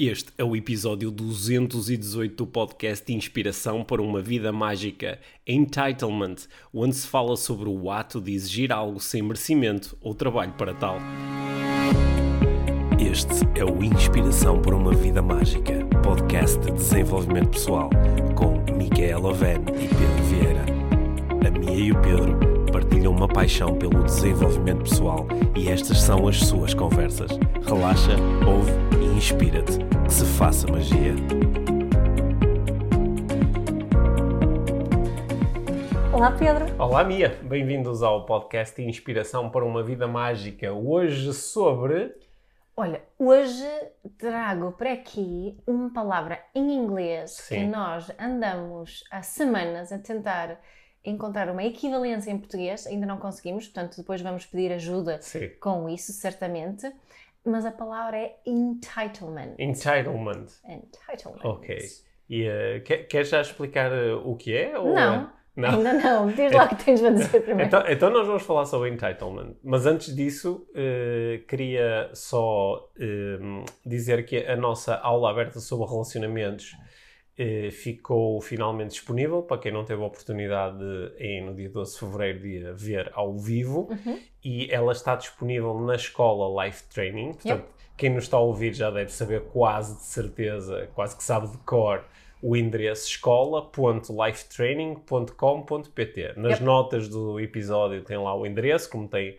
Este é o episódio 218 do podcast Inspiração para uma Vida Mágica, Entitlement, onde se fala sobre o ato de exigir algo sem merecimento ou trabalho para tal. Este é o Inspiração para uma Vida Mágica, podcast de desenvolvimento pessoal, com Micaela Oven e Pedro Vieira. A Mia e o Pedro partilham uma paixão pelo desenvolvimento pessoal e estas são as suas conversas. Relaxa, ouve e inspira-te. Que se faça magia. Olá Pedro. Olá Mia, bem-vindos ao podcast Inspiração para uma Vida Mágica. Hoje sobre. Olha, hoje trago para aqui uma palavra em inglês Sim. que nós andamos há semanas a tentar encontrar uma equivalência em português, ainda não conseguimos, portanto depois vamos pedir ajuda Sim. com isso, certamente. Mas a palavra é entitlement. Entitlement. Entitlement. Ok. E uh, quer, quer já explicar uh, o que é? ou, Não, uh, não. Ainda não. Diz lá o que tens a dizer primeiro. Então, então nós vamos falar sobre entitlement. Mas antes disso, eh, queria só eh, dizer que a nossa aula aberta sobre relacionamentos eh, ficou finalmente disponível para quem não teve a oportunidade de, em, no dia 12 de fevereiro de ver ao vivo. Uhum. E ela está disponível na escola Life Training. Portanto, quem nos está a ouvir já deve saber quase de certeza, quase que sabe de cor o endereço escola.lifetraining.com.pt. Nas Yep. notas do episódio tem lá o endereço, como tem, eh,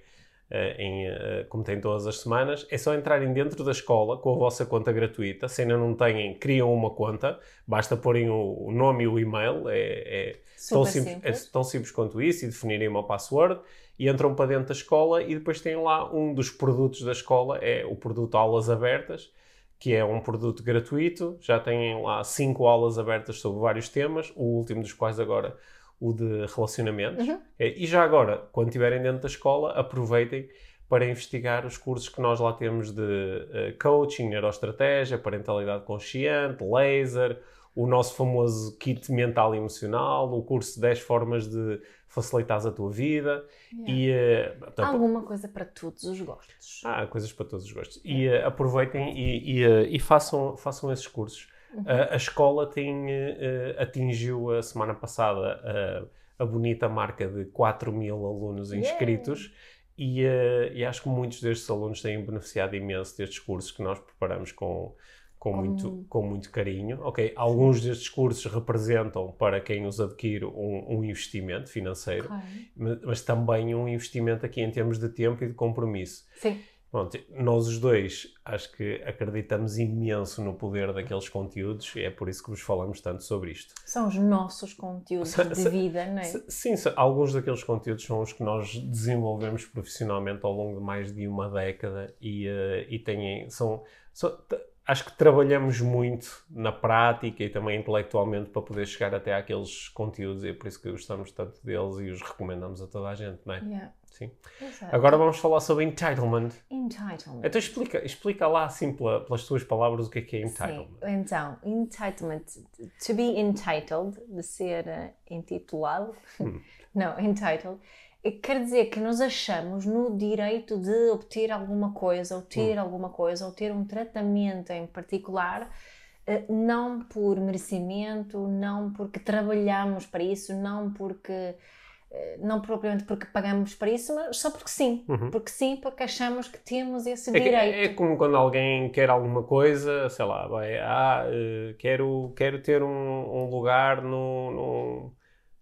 em, eh, como tem todas as semanas. É só entrarem dentro da escola com a vossa conta gratuita. Se ainda não têm, criam uma conta. Basta porem o, o nome e o e-mail. É, é tão, simples, simples. é tão simples quanto isso e definirem uma password. E entram para dentro da escola e depois têm lá um dos produtos da escola, é o produto Aulas Abertas, que é um produto gratuito. Já têm lá cinco aulas abertas sobre vários temas, o último dos quais agora o de relacionamentos. Uhum. É, E já agora, quando estiverem dentro da escola, aproveitem para investigar os cursos que nós lá temos de eh, coaching, neuroestratégia, parentalidade consciente, laser, o nosso famoso kit mental e emocional, o curso de 10 formas de facilitar a tua vida Yeah. e portanto, Alguma coisa para todos os gostos. Há coisas para todos os gostos. E eh, aproveitem e, e, e façam, façam esses cursos. A escola tem, eh, atingiu a semana passada eh, a bonita marca de 4 mil alunos inscritos e, eh, e acho que muitos destes alunos têm beneficiado imenso destes cursos que nós preparamos com, com, muito, com muito carinho. Ok, alguns destes cursos representam para quem os adquire um, um investimento financeiro, Ok. mas, mas também um investimento aqui em termos de tempo e de compromisso. Sim. Pronto, nós os dois acho que acreditamos imenso no poder daqueles conteúdos e é por isso que vos falamos tanto sobre isto. São os nossos conteúdos de vida, não é? Sim, alguns daqueles conteúdos são os que nós desenvolvemos profissionalmente ao longo de mais de uma década e, eh, e têm, são, são- acho que trabalhamos muito na prática e também intelectualmente para poder chegar até àqueles conteúdos e é por isso que gostamos tanto deles e os recomendamos a toda a gente, não é? Yeah. Sim. Exato. Agora vamos falar sobre entitlement. Entitlement. Então explica, explica lá assim pela- pelas tuas palavras o que é que é Sim, entitlement. então, entitlement, to be entitled, de ser eh, intitulado, Hum. não, entitled, eh, quer dizer que nos achamos no direito de obter alguma coisa, ou ter Hum. alguma coisa, ou ter um tratamento em particular, eh, não por merecimento, não porque trabalhamos para isso, não porque. Eh, Não propriamente porque pagamos para isso, mas só porque sim. Uhum. Porque sim, porque achamos que temos esse É, que- direito. é- é como quando alguém quer alguma coisa, sei lá, vai, ah, eh, quero, quero ter um, um lugar no, no,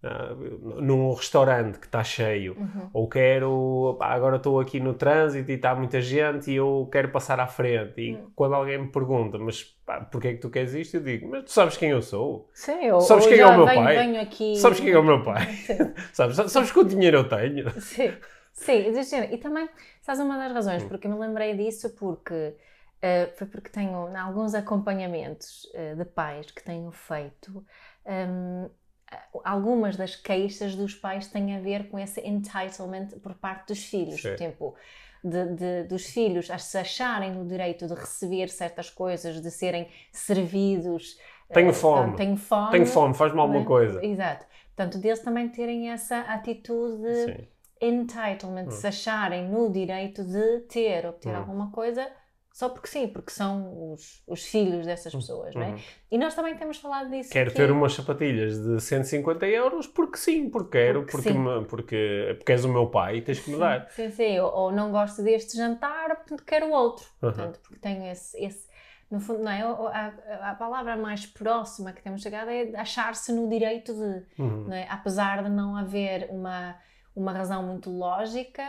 ah, num restaurante que está cheio. Uhum. Ou quero, pá, agora estou aqui no trânsito e está muita gente e eu quero passar à frente. E Hum. quando alguém me pergunta, mas pá, porquê é que tu queres isto? Eu digo, mas tu sabes quem eu sou? Sim, ou, Sabes quem é o meu venho, pai? venho aqui. Sabes quem é o meu pai? Sabes, sabes quanto dinheiro eu tenho? sim, sim. E também, sabes uma das razões Hum. porque eu me lembrei disso, porque eh, foi porque tenho alguns acompanhamentos eh, de pais que tenho feito. hum, algumas das queixas dos pais têm a ver com esse entitlement por parte dos filhos. Sim. Tipo, de, de- dos filhos a se acharem no direito de receber certas coisas, de serem servidos. Tenho eh, fome. Tenho fome. Tenho fome, faz-me alguma né? coisa. Exato. Portanto, deles também terem essa atitude de Sim. entitlement, de Hum. se acharem no direito de ter, obter Hum. alguma coisa só porque sim, porque são os, os filhos dessas pessoas, não é? Uhum. E nós também temos falado disso. Quero aqui. ter umas sapatilhas de 150 euros porque sim, porque quero, Porque porque, me- porque, porque és o meu pai e tens que me dar. Sim, sim, ou, ou não gosto deste jantar, portanto quero outro. Uhum. Portanto, porque tenho esse, esse no fundo, não é? A, a palavra mais próxima que temos chegado é achar-se no direito de, Uhum. é? apesar de não haver uma, uma razão muito lógica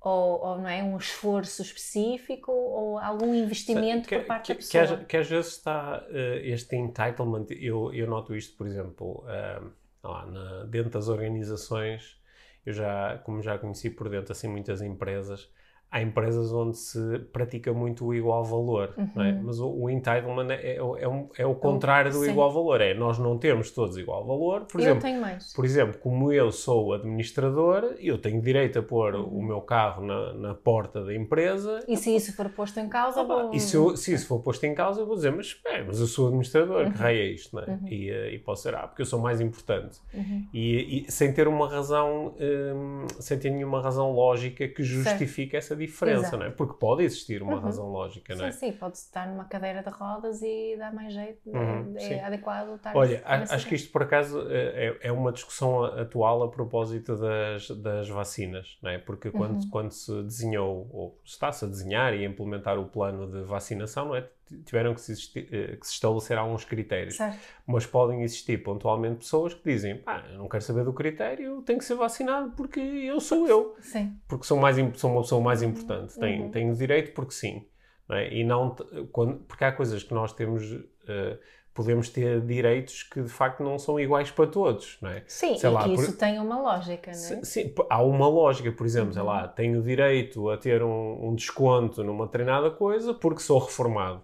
ou, ou, não é? um esforço específico ou algum investimento que, por parte que, da que pessoa. às, que às vezes está eh, este entitlement, eu, eu noto isto, por exemplo, eh, lá, na- dentro das organizações, eu já, como já conheci por dentro assim muitas empresas, há empresas onde se pratica muito o igual valor, é? Uhum. mas o, o entitlement é, é, o- é, um- é o contrário do sim. igual valor, é nós não temos todos igual valor, por eu exemplo, tenho mais. por exemplo, como eu sou administrador, eu tenho direito a pôr Uhum. o meu carro na, na porta da empresa E se isso for posto em causa, ah, vou... E se, eu- se isso for posto em causa, eu vou dizer, mas espera, mas eu sou administrador, que raio é isto, não é? Uhum. E, eh, e posso dizer, ah, porque eu sou mais importante. Uhum. E, e sem ter uma razão, hum, sem ter nenhuma razão lógica que justifique essa diferença, Exato. não é? Porque pode existir uma Uhum. razão lógica, não é? Sim, sim, pode estar numa cadeira de rodas e dá mais jeito, Uhum, é, sim. é adequado estar Olha, a- acho que isto por acaso eh, é, é uma discussão atual a propósito das, das vacinas, não é? Porque quando, Uhum. quando se desenhou, ou está-se a desenhar e a implementar o plano de vacinação, não é? Tiveram que se, eh, que se estabelecer alguns critérios. Certo. Mas podem existir pontualmente pessoas que dizem: pá, eu não quero saber do critério, tenho que ser vacinado porque eu sou eu, Sim. porque sou, mais, sou uma pessoa mais importante, tenho, Uhum. tenho direito porque sim. não é? E não, quando, porque há coisas que nós temos, eh, podemos ter direitos que de facto não são iguais para todos, não é? Sim, Sei e lá, que por- isso tem uma lógica, não é? Sim, há uma lógica, por exemplo, sei Uhum. lá, tenho direito a ter um, um desconto numa determinada coisa porque sou reformado.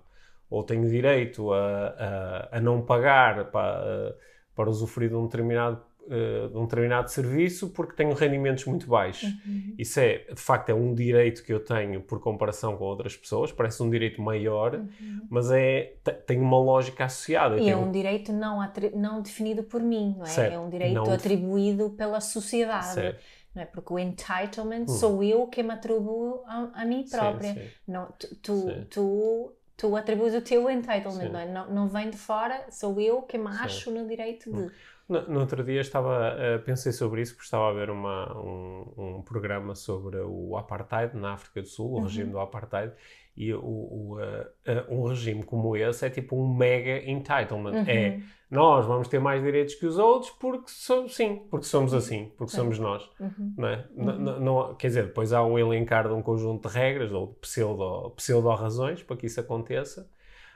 Ou tenho direito a, a, a não pagar para, para usufruir de um, determinado, eh, de um determinado serviço porque tenho rendimentos muito baixos. Uhum. Isso é, de facto, é um direito que eu tenho por comparação com outras pessoas, parece um direito maior, Uhum. mas é, te- tem uma lógica associada. E é tenho- um direito não, não definido por mim, não é? Certo. É um direito Não def- atribuído pela sociedade, Certo. não é? Porque o entitlement Hum. sou eu que me atribuo a, a mim Sim, própria. sim. Não, tu, tu, Sim. tu, tu atribuis o teu entitlement, não, é? não, não vem de fora, sou eu que me acho no direito de. No, no outro dia estava, eh, pensei sobre isso porque estava a ver uma, um, um programa sobre o apartheid na África do Sul, o Uhum. regime do apartheid, e o, o, eh, eh, um regime como esse é tipo um mega entitlement. É, Uhum. nós vamos ter mais direitos que os outros porque somos, sim, porque somos assim, porque Sim. somos nós. Uhum. Não é? Uhum. não- quer dizer, depois há um elencar de um conjunto de regras ou de pseudo, pseudo-razões para que isso aconteça,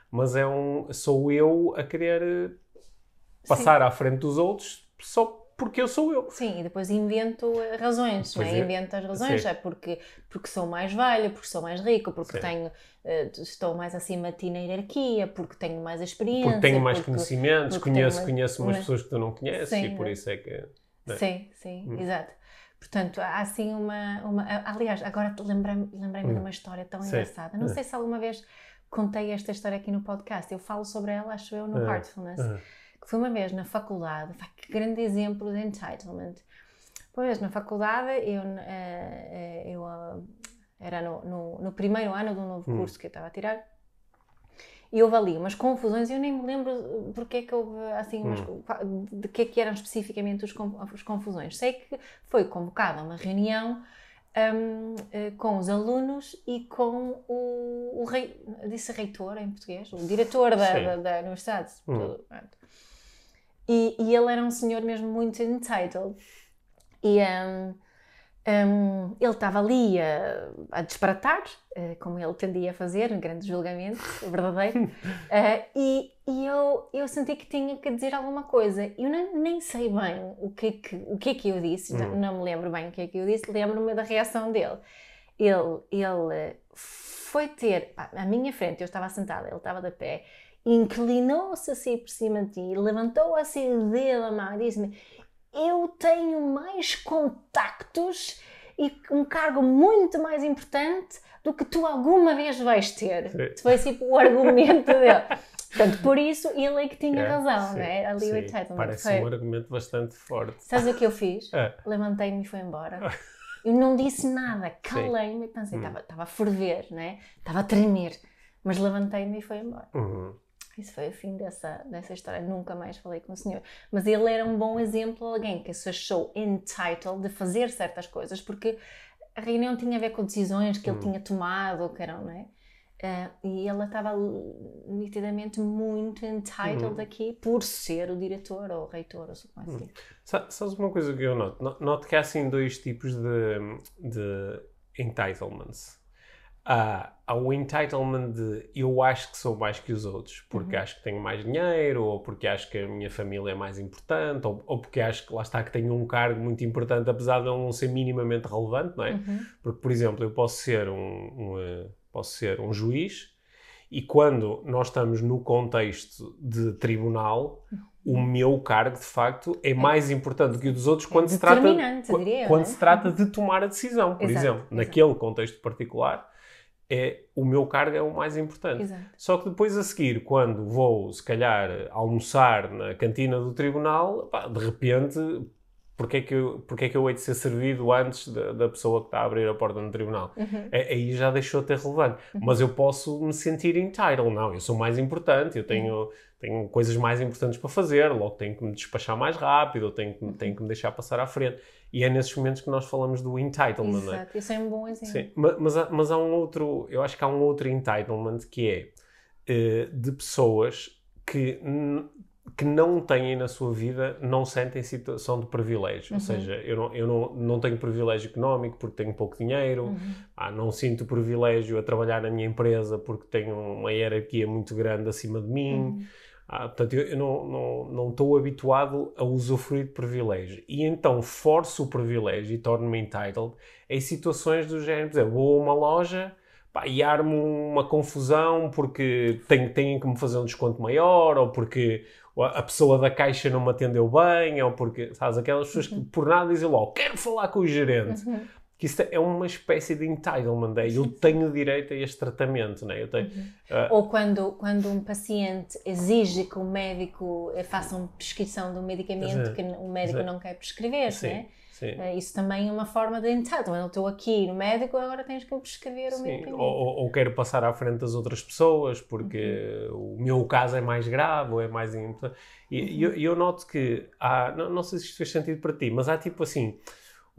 mas é um, sou eu a querer eh, passar à frente dos outros só porque eu sou eu. Sim, e depois invento razões, Pois é? é. Invento as razões, Sim. é porque, porque sou mais velho, porque sou mais rico, porque Sim. tenho, eh, estou mais acima de ti na hierarquia, porque tenho mais experiência. Porque tenho mais porque- conhecimentos, porque conheço, mais- conheço umas mas- pessoas que tu não conheces Sim, e por né? isso é que. né? Sim, sim, Hum. exato. Portanto, há assim uma. uma aliás, agora lembrei-me lembrei de Hum. uma história tão engraçada. Não Hum. sei se alguma vez contei esta história aqui no podcast. Eu falo sobre ela, acho eu, no Ah, Heartfulness. Ah, que foi uma vez na faculdade, que grande exemplo de entitlement. Uma vez na faculdade, eu, eh, eh, eu ah, era no, no, no primeiro ano de um novo Hum. curso que eu estava a tirar, e houve ali umas confusões, eu nem me lembro porque é que houve assim, umas, Hum. de que é que eram especificamente os, as confusões. Sei que foi convocada uma reunião hum, eh, com os alunos e com o, o rei, disse reitor em português, o diretor da, da, da universidade. Hum. Tudo. E, e ele era um senhor mesmo muito entitled. E hum, hum, ele estava ali a, a disparatar, eh, como ele tendia a fazer, um grande julgamento verdadeiro. Eh, e e eu, eu senti que tinha que dizer alguma coisa. Eu nem, nem sei bem o que, é que, o que é que eu disse, não, Hum. não me lembro bem o que é que eu disse, lembro-me da reação dele. Ele, ele foi ter, pá, à minha frente, eu estava sentada, ele estava de pé, inclinou-se assim por cima de ti, levantou assim o dedo a mão e disse-me: Eu tenho mais contactos e um cargo muito mais importante do que tu alguma vez vais ter. Sim. Foi tipo o argumento dele. Portanto, por isso ele é que tinha é, razão, sim, não é? Ali sim, o entitlement. Parece Foi- um argumento bastante forte. Sabes o que eu fiz? Ah, Levantei-me e fui embora. Eu não disse nada, calei-me e pensei, Hum. estava estava a ferver, né? estava a tremer. Mas levantei-me e foi embora. Uhum. Isso foi o fim dessa, dessa história. Nunca mais falei com o senhor. Mas ele era um bom exemplo, alguém que se achou entitled de fazer certas coisas, porque a reunião tinha a ver com decisões que ele Hum. tinha tomado, ou que eram, não é? Ah, e ela estava nitidamente muito entitled Uhum. aqui por ser o diretor ou o reitor, ou como assim. Sa- Sabes uma coisa que eu noto? No- Noto que há assim dois tipos de, de entitlements. Há, há o entitlement de eu acho que sou mais que os outros, porque acho que tenho mais dinheiro, ou porque acho que a minha família é mais importante, ou, ou porque acho que lá está que tenho um cargo muito importante, apesar de ele não ser minimamente relevante, não é? Uhum. Porque, por exemplo, eu posso ser um, um, eh, posso ser um juiz e quando nós estamos no contexto de tribunal, o meu cargo, de facto, é mais importante do que o dos outros quando, se trata, diria quando é? se trata de tomar a decisão. Por Exato, exemplo, exato. naquele contexto particular, é, o meu cargo é o mais importante. Exato. Só que depois a seguir, quando vou, se calhar, almoçar na cantina do tribunal, pá, de repente, porque é, que eu, porque é que eu hei de ser servido antes da, da pessoa que está a abrir a porta no tribunal? Uhum. É- Aí já deixou de ter relevante. Mas eu posso me sentir entitled. Não, eu sou mais importante, eu tenho, tenho coisas mais importantes para fazer, logo tenho que me despachar mais rápido, tenho que, tenho que me deixar passar à frente. E é nesses momentos que nós falamos do entitlement, é? Exato, isso é um bom exemplo. Sim, ma- mas, há, mas há um outro, eu acho que há um outro entitlement que é eh, de pessoas que, que não têm na sua vida, não sentem situação de privilégio. Ou seja, eu, não, eu não, não tenho privilégio económico porque tenho pouco dinheiro, Uhum. ah, não sinto privilégio a trabalhar na minha empresa porque tenho uma hierarquia muito grande acima de mim. Uhum. Ah, portanto, eu, não, não, não estou habituado a usufruir de privilégio. E então forço o privilégio e torno-me entitled em situações do género. Por exemplo, vou a uma loja pá, e armo uma confusão porque tenho, têm que me fazer um desconto maior ou porque a a pessoa da caixa não me atendeu bem ou porque, sabes, aquelas pessoas que por nada dizem logo, quero falar com o gerente. Uhum. Que isso é uma espécie de entitlement, é, eu tenho direito a este tratamento, né? eu tenho, ah, Ou quando, quando um paciente exige que o médico eh, faça uma prescrição de um medicamento que o médico não quer prescrever, sim, né? sim. Eh, Isso também é uma forma de entitlement. Eu estou aqui no médico, agora tens que me prescrever o medicamento. ou, ou- quero passar à frente das outras pessoas porque Uhum. o meu caso é mais grave ou é mais importante. E Uhum. eu, eu noto que há, não, não sei se isto fez sentido para ti, mas há tipo assim,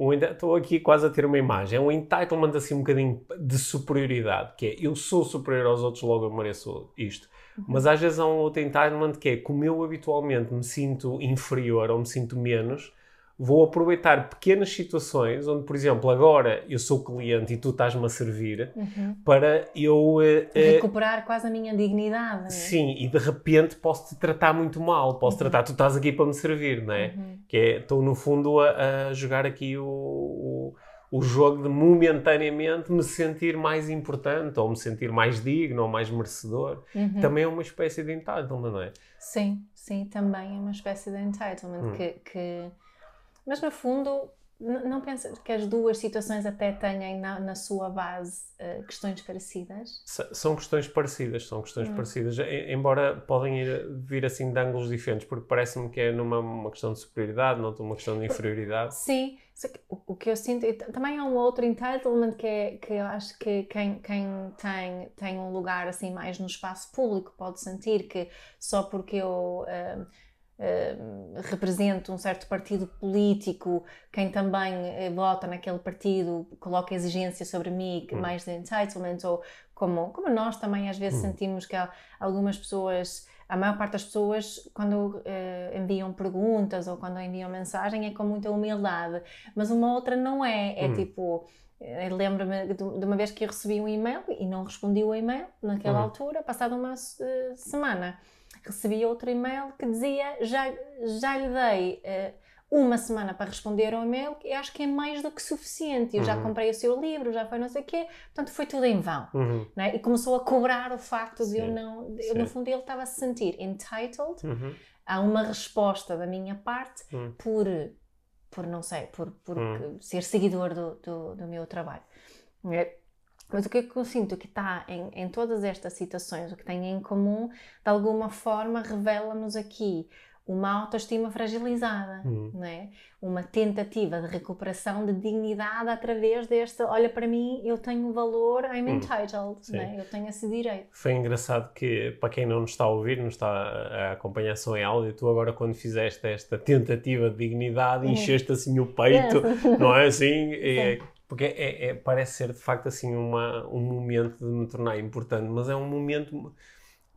um estou aqui quase a ter uma imagem, é um entitlement assim um bocadinho de superioridade, que é eu sou superior aos outros, logo eu mereço isto. Uhum. Mas às vezes há um outro entitlement que é como eu habitualmente me sinto inferior ou me sinto menos, vou aproveitar pequenas situações onde, por exemplo, agora eu sou cliente e tu estás-me a servir Uhum. para eu. eh, eh, Recuperar quase a minha dignidade. né? sim, e de repente posso te tratar muito mal. Posso tratar, tu estás aqui para me servir, não é? Uhum. Que é, estou no fundo a, a jogar aqui o, o, o jogo de momentaneamente me sentir mais importante, ou me sentir mais digno, ou mais merecedor. Uhum. Também é uma espécie de entitlement, não é? Sim, sim, também é uma espécie de entitlement Hum. que, que- Mas no fundo, não pensa que as duas situações até tenham na, na sua base eh, questões parecidas? S- São questões parecidas, são questões Hum. parecidas, e- embora podem ir, vir assim de ângulos diferentes, porque parece-me que é numa uma questão de superioridade, não uma questão de inferioridade. Sim, o, o que eu sinto, também há um outro entitlement que, é, que eu acho que quem, quem tem, tem um lugar assim mais no espaço público pode sentir que só porque eu ah, ah, represento um certo partido político, quem também eh, vota naquele partido coloca exigência sobre mim, que Hum. mais de entitlement, ou como, como nós também às vezes Hum. sentimos que há algumas pessoas a maior parte das pessoas, quando eh, enviam perguntas ou quando enviam mensagem, é com muita humildade, mas uma outra não é. É Hum. tipo, eh, lembro-me de, uma vez que eu recebi um e-mail e não respondi o e-mail naquela Hum. altura, passada uma eh, semana. Recebi outro e-mail que dizia: já, já lhe dei. eh, uma semana para responder ao e-mail, e acho que é mais do que suficiente. Eu já Uhum. comprei o seu livro, já foi não sei o quê, portanto foi tudo em vão Uhum, não é? E começou a cobrar o facto de eu Sim, não. eu, sim. no fundo, ele estava a se sentir entitled uhum, a uma resposta da minha parte Hum. por, por não sei, por, por Hum. ser seguidor do, do, do meu trabalho. é? Mas o que é que eu sinto que está em, em todas estas situações, o que tem em comum, de alguma forma revela-nos aqui uma autoestima fragilizada, Hum. não é? Uma tentativa de recuperação de dignidade através deste, olha para mim, eu tenho valor, I'm entitled, Sim. não é? Eu tenho esse direito. Foi engraçado que, para quem não nos está a ouvir, não está a acompanhar só em áudio, tu agora quando fizeste esta tentativa de dignidade, Uhum. encheste assim o peito, não é assim? É- porque é, é- parece ser de facto assim uma, um momento de me tornar importante, mas é um momento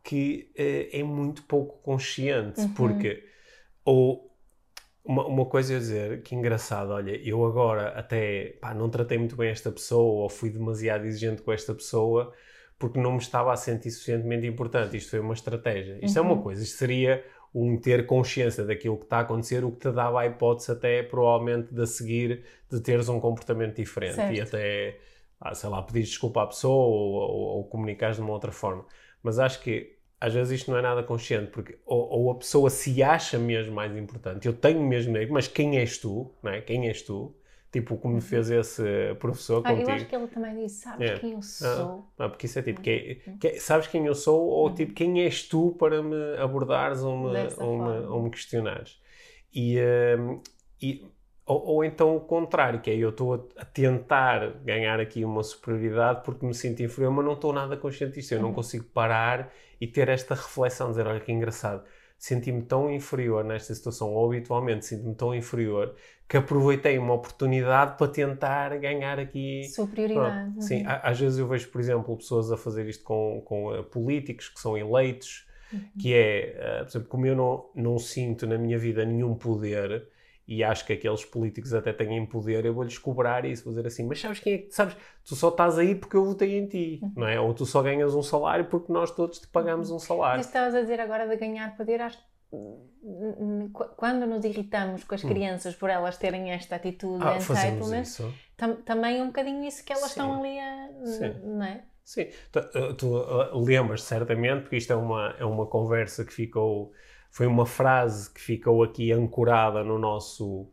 que eh, é muito pouco consciente, Uhum. porque ou uma, uma coisa é dizer que engraçado, olha, eu agora até pá, não tratei muito bem esta pessoa ou fui demasiado exigente com esta pessoa porque não me estava a sentir suficientemente importante. Isto foi uma estratégia. Isto é uma Uhum. coisa, isto seria um ter consciência daquilo que está a acontecer, o que te dava a hipótese até provavelmente de seguir de teres um comportamento diferente e Certo. até, ah, sei lá, pedir desculpa à pessoa ou, ou, ou comunicares de uma outra forma. Mas acho que às vezes isto não é nada consciente, porque ou, ou a pessoa se acha mesmo mais importante, eu tenho mesmo mas quem és tu? Não é? Quem és tu? Tipo, como fez esse professor Ah, eu contigo. acho que ele também disse, sabes É. quem eu sou? Ah, porque isso é tipo, que, que- sabes quem eu sou ou Uhum. tipo, quem és tu para me abordares ou me, ou me, ou me questionares? E, hum, e- ou, ou então o contrário, que é eu estou a, tentar ganhar aqui uma superioridade porque me sinto inferior, mas não estou nada consciente disto. Eu não Uhum. consigo parar e ter esta reflexão, dizer, olha que engraçado, senti-me tão inferior nesta situação, ou habitualmente sinto-me tão inferior, que aproveitei uma oportunidade para tentar ganhar aqui Superioridade. Pronto, Sim, Uhum. a- às vezes eu vejo, por exemplo, pessoas a fazer isto com, com eh, políticos que são eleitos, Uhum. que é, eh, por exemplo, como eu não, não sinto na minha vida nenhum poder e acho que aqueles políticos até têm poder, eu vou-lhes cobrar isso, vou dizer assim, mas sabes quem é que, sabes, tu só estás aí porque eu votei em ti, Uhum. não é? Ou tu só ganhas um salário porque nós todos te pagamos um salário. Mas estavas a dizer agora de ganhar poder, acho quando nos irritamos com as Hum. crianças por elas terem esta atitude Ah, de entitlement, isso. tam- também é um bocadinho isso que elas Sim. estão ali a. Sim. Não é? Sim, tu, tu, uh, lembras certamente, porque isto é uma, é uma conversa que ficou, foi uma frase que ficou aqui ancorada no nosso,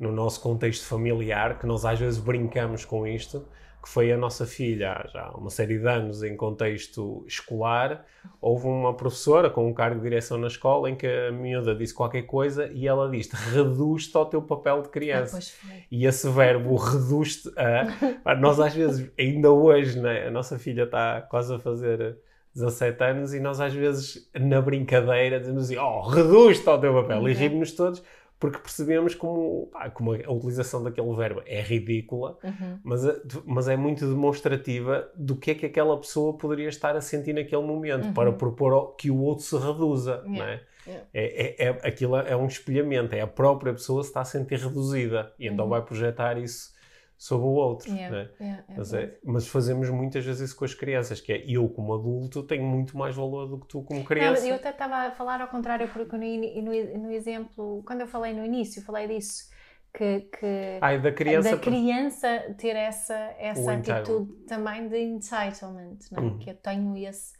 no nosso contexto familiar, que nós às vezes brincamos com isto, que foi a nossa filha, já há uma série de anos em contexto escolar, houve uma professora com um cargo de direção na escola em que a miúda disse qualquer coisa e ela disse, reduz-te ao teu papel de Ah, criança. foi. E esse verbo reduz-te a. Nós, às vezes, ainda hoje, né, a nossa filha está quase a fazer 17 anos e nós, às vezes, na brincadeira, dizemos assim: Oh, reduz-te ao teu papel. E Uhum. rimos todos porque percebemos como, pá, como a utilização daquele verbo é ridícula, Uhum. mas, é- mas é muito demonstrativa do que é que aquela pessoa poderia estar a sentir naquele momento Uhum. para propor que o outro se reduza. Yeah. Não é? Yeah. É, é, é- aquilo é um espelhamento, é a própria pessoa se está a sentir reduzida e então Uhum. vai projetar isso sobre o outro. Yeah, né? yeah, é Mas, é- mas fazemos muitas vezes isso com as crianças, que é eu como adulto tenho muito mais valor do que tu como Não, criança. mas eu até estava a falar ao contrário, porque no, no, no exemplo, quando eu falei no início, falei disso, que, que Ai, da criança... da criança ter essa, essa atitude também de entitlement, não é? Uhum. que eu tenho esse,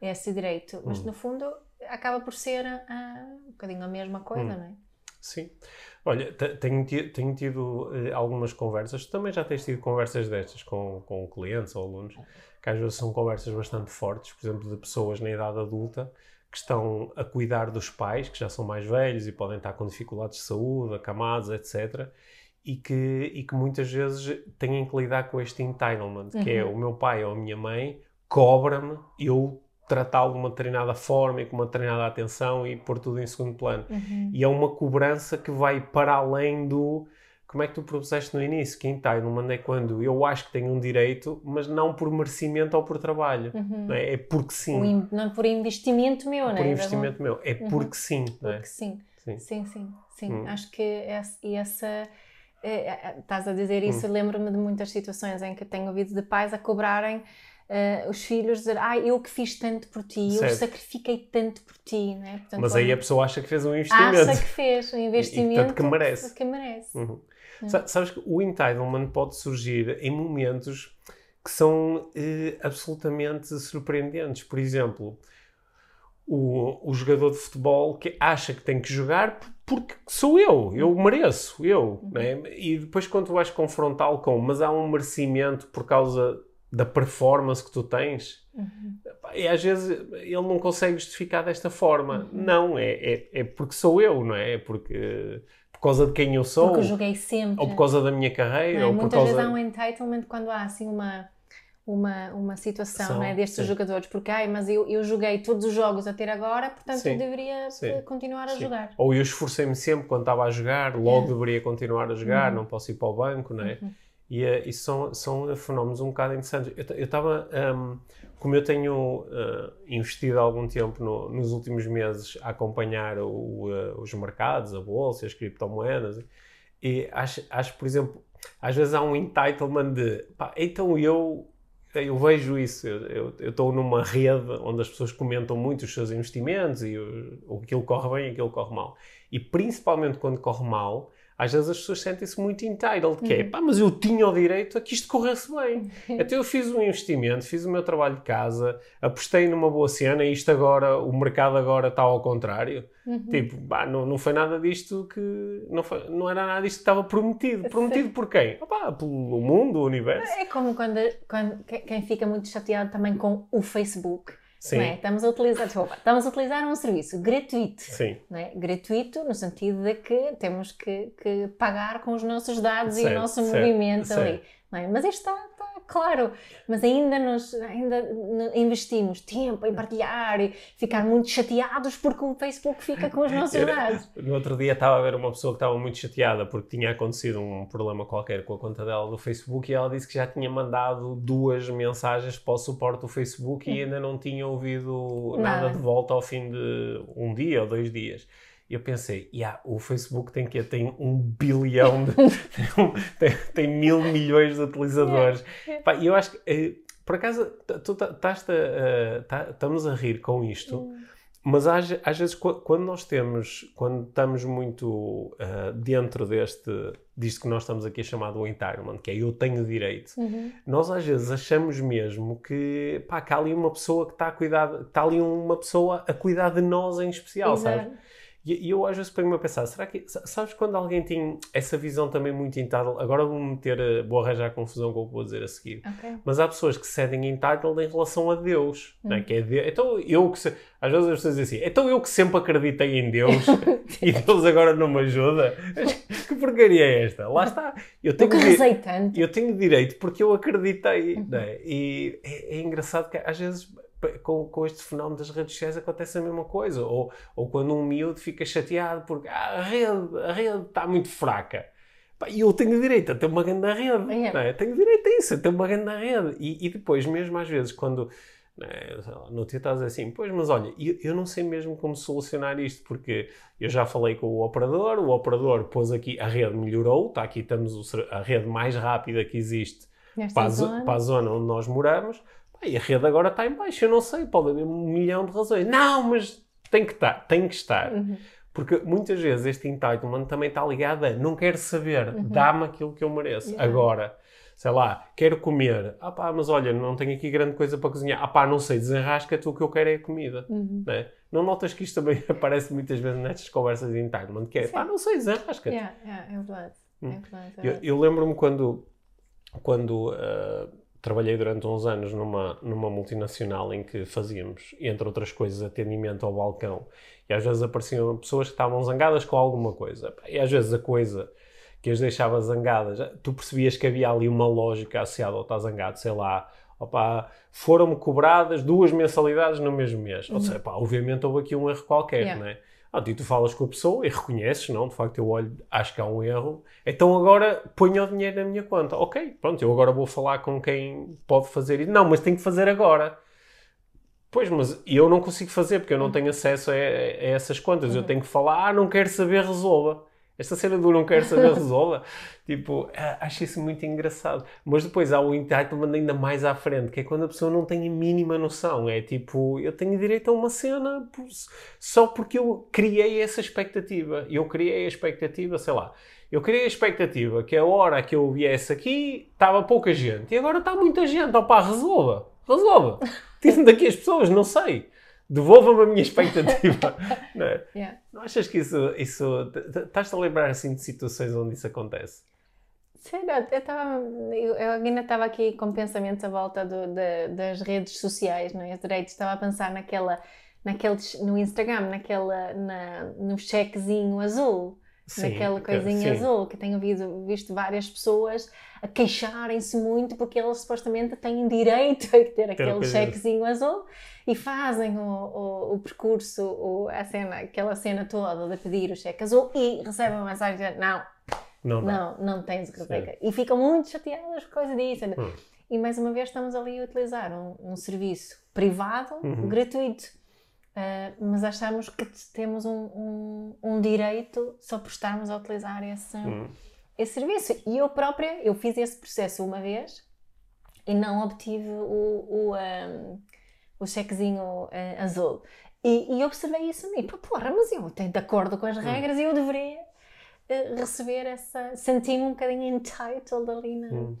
esse direito, mas Uhum. no fundo acaba por ser ah, um bocadinho a mesma coisa, Uhum. não é? Sim. Olha, te- tenho, ti- tenho tido eh, algumas conversas, também já tens tido conversas destas com, com clientes ou alunos, que às vezes são conversas bastante fortes, por exemplo, de pessoas na idade adulta que estão a cuidar dos pais, que já são mais velhos e podem estar com dificuldades de saúde, acamados, etc. E que, e que muitas vezes têm que lidar com este entitlement, que é Uhum. o meu pai ou a minha mãe cobra-me eu tratá-lo de uma determinada forma e com uma determinada atenção e pôr tudo em segundo plano. Uhum. E é uma cobrança que vai para além do. Como é que tu propuseste no início? Quem está no mando é quando eu acho que tenho um direito, mas não por merecimento ou por trabalho. Uhum. É? é porque sim. in- não por investimento meu, não Por é? investimento meu. É Uhum. porque sim. Não é? Porque sim, Sim. sim, sim, sim. Hum. Acho que essa, essa é, é, estás a dizer isso, Hum. lembro-me de muitas situações em que tenho ouvido de pais a cobrarem eh, os filhos, dizer, ah, eu que fiz tanto por ti, eu Certo. sacrifiquei tanto por ti, não é? Portanto, Mas aí a pessoa acha que fez um investimento. acha que fez um investimento que merece. que merece. Uhum. Hum. Sa- Sabes que o entitlement pode surgir em momentos que são eh, absolutamente surpreendentes. Por exemplo, o, o jogador de futebol que acha que tem que jogar porque sou eu, eu mereço, eu. Uhum. né? E depois, quando tu vais confrontá-lo com, mas há um merecimento por causa da performance que tu tens. Uhum. E às vezes ele não consegue justificar desta forma. Uhum. Não, é, é, é porque sou eu, não é? É porque por causa de quem eu sou. Porque eu joguei sempre. Ou por causa da minha carreira. É? Ou por Muitas causa... vezes há um entitlement quando há assim uma, uma, uma situação São, não é, destes sim. jogadores, porque ai, mas eu, eu joguei todos os jogos até agora, portanto Sim, eu deveria sim, continuar a jogar. Ou eu esforcei-me sempre quando estava a jogar, logo É. deveria continuar a jogar, Uhum. não posso ir para o banco, não é? Uhum. E eh, isso são, são fenómenos um bocado interessantes. Eu estava, hum, como eu tenho eh, investido algum tempo no- nos últimos meses a acompanhar o, eh, os mercados, a bolsa, as criptomoedas, e acho, acho, por exemplo, às vezes há um entitlement de, pá, então eu, eu vejo isso, eu- estou numa rede onde as pessoas comentam muito os seus investimentos e o aquilo corre bem e aquilo corre mal. E principalmente quando corre mal, às vezes as pessoas sentem-se muito entitled, que é, Uhum. pá, mas eu tinha o direito a que isto corresse bem. Até eu fiz um investimento, fiz o meu trabalho de casa, apostei numa boa cena e isto agora, o mercado agora está ao contrário. Uhum. Tipo, pá, não, não foi nada disto que. Não, foi, não era nada disto que estava prometido. Prometido por quem? Opá, pelo mundo, o universo. É como quando, quando que- quem fica muito chateado também com o Facebook. Sim, Não é? estamos, a utilizar, desculpa, estamos a utilizar um serviço gratuito. sim. não é? Gratuito no sentido de que temos que, que pagar com os nossos dados e Certo, o nosso certo, movimento ali. certo. não é? Mas isto está claro. Mas ainda, nos, ainda investimos tempo em partilhar e ficar muito chateados porque o Facebook fica com os nossos dados. No outro dia estava a ver uma pessoa que estava muito chateada porque tinha acontecido um problema qualquer com a conta dela do Facebook e ela disse que já tinha mandado duas mensagens para o suporte do Facebook e ainda não tinha ouvido nada, Nada. de volta ao fim de um dia ou dois dias. Eu pensei, yeah, o Facebook tem que tem um bilhão de, tem, tem mil milhões de utilizadores. Pá, eu acho que eh, por acaso tu tá- estás a, tá- estamos a rir com isto. Mas às, às vezes, qu- quando nós temos, quando estamos muito ah, dentro deste, disto que nós estamos aqui a chamar do entitlement, que é eu tenho direito, Uhum. nós às vezes achamos mesmo que, pá, que há ali uma pessoa que está a cuidar, está ali uma pessoa a cuidar de nós em especial, sabes? E e eu às vezes ponho-me a pensar, será que, sa- sabes quando alguém tem essa visão também muito entitled, agora vou meter, a- vou arranjar confusão com o que vou dizer a seguir, Ok. mas há pessoas que cedem entitled em relação a Deus, Hum. não é? Que é Deus. Então eu que se... às vezes as pessoas dizem assim, então eu que sempre acreditei em Deus e Deus agora não me ajuda. que porcaria é esta? Lá está. Eu Eu tenho, que rezei tanto. eu tenho direito porque eu acreditei. Uhum. não é? E é, é engraçado que às vezes com, com este fenómeno das redes sociais acontece a mesma coisa. Ou, ou quando um miúdo fica chateado porque "Ah, a rede, a rede está muito fraca. E eu tenho direito a ter uma grande rede. É. não é? Tenho direito a isso, a ter uma grande rede. E, e depois, mesmo às vezes, quando é, no teu estás assim, pois, mas olha, eu, eu não sei mesmo como solucionar isto, porque eu já falei com o operador, o operador pôs aqui, a rede melhorou, está aqui, estamos a rede mais rápida que existe para a, para a zona onde nós moramos, e a rede agora está em baixo, eu não sei, pode haver um milhão de razões. Não, mas tem que estar, tem que estar. Uhum. Porque muitas vezes este entitlement também está ligado a não quero saber, Uhum. dá-me aquilo que eu mereço. Yeah. Agora, sei lá, quero comer. Ah pá, mas olha, não tenho aqui grande coisa para cozinhar. Ah pá, não sei, desenrasca-te, o que eu quero é a comida. Uhum. Não, é? não notas que isto também aparece muitas vezes nestas conversas de entitlement, que é, Sim. pá, não sei, desenrasca-te. Yeah, yeah, é verdade. É Hum. verdade, é Eu, verdade. eu lembro-me quando, quando ah, trabalhei durante uns anos numa, numa multinacional em que fazíamos, entre outras coisas, atendimento ao balcão. E às vezes apareciam pessoas que estavam zangadas com alguma coisa. E às vezes a coisa que as deixava zangadas, tu percebias que havia ali uma lógica associada ao estar zangado, sei lá. Opá, foram-me cobradas duas mensalidades no mesmo mês. Ou seja, pá, obviamente houve aqui um erro qualquer, Yeah. não é? Ah, e tu falas com a pessoa e reconheces, não? De facto, eu olho, acho que há um erro. Então agora ponho o dinheiro na minha conta. Ok, pronto, eu agora vou falar com quem pode fazer isso. Não, mas tem que fazer agora. Pois, mas eu não consigo fazer porque eu não tenho acesso a, a essas contas. Eu tenho que falar, ah, não quero saber, resolva. Esta cena do não quero saber, resolva. tipo, acho isso muito engraçado. Mas depois há o entitlement ainda mais à frente, que é quando a pessoa não tem a mínima noção. É tipo, eu tenho direito a uma cena só porque eu criei essa expectativa. Eu criei a expectativa, sei lá. Eu criei a expectativa que a hora que eu viesse aqui estava pouca gente. E agora está muita gente. Opá, resolva. Resolva. Tire-me daqui as pessoas, não sei. Devolva-me a minha expectativa. não, é? Yeah. Não achas que isso... isso Estás-te a lembrar assim de situações onde isso acontece? Sério, eu, tava, eu, eu ainda estava aqui com pensamentos à volta do, de, das redes sociais, não é? Direito, estava a pensar naquela, naquele, no Instagram, naquela, na, no chequezinho azul. Sim, naquela coisinha sim. azul, que tenho visto, visto várias pessoas a queixarem-se muito porque elas supostamente têm direito a ter aquele chequezinho azul e fazem o, o, o percurso, o, a cena, aquela cena toda de pedir o cheque azul e recebem uma mensagem de não, não, não, não tens o que fazer. E ficam muito chateadas por causa disso. Hum. E mais uma vez estamos ali a utilizar um, um serviço privado, uhum. gratuito. Uh, mas achamos que temos um, um, um, direito só por estarmos a utilizar esse, uhum. esse serviço. E eu própria, eu fiz esse processo uma vez e não obtive o, o, um, o chequezinho uh, azul. E, e observei isso a mim. Porra, mas eu tenho de acordo com as hum. regras e eu deveria receber essa. senti-me um bocadinho entitled ali na, hum.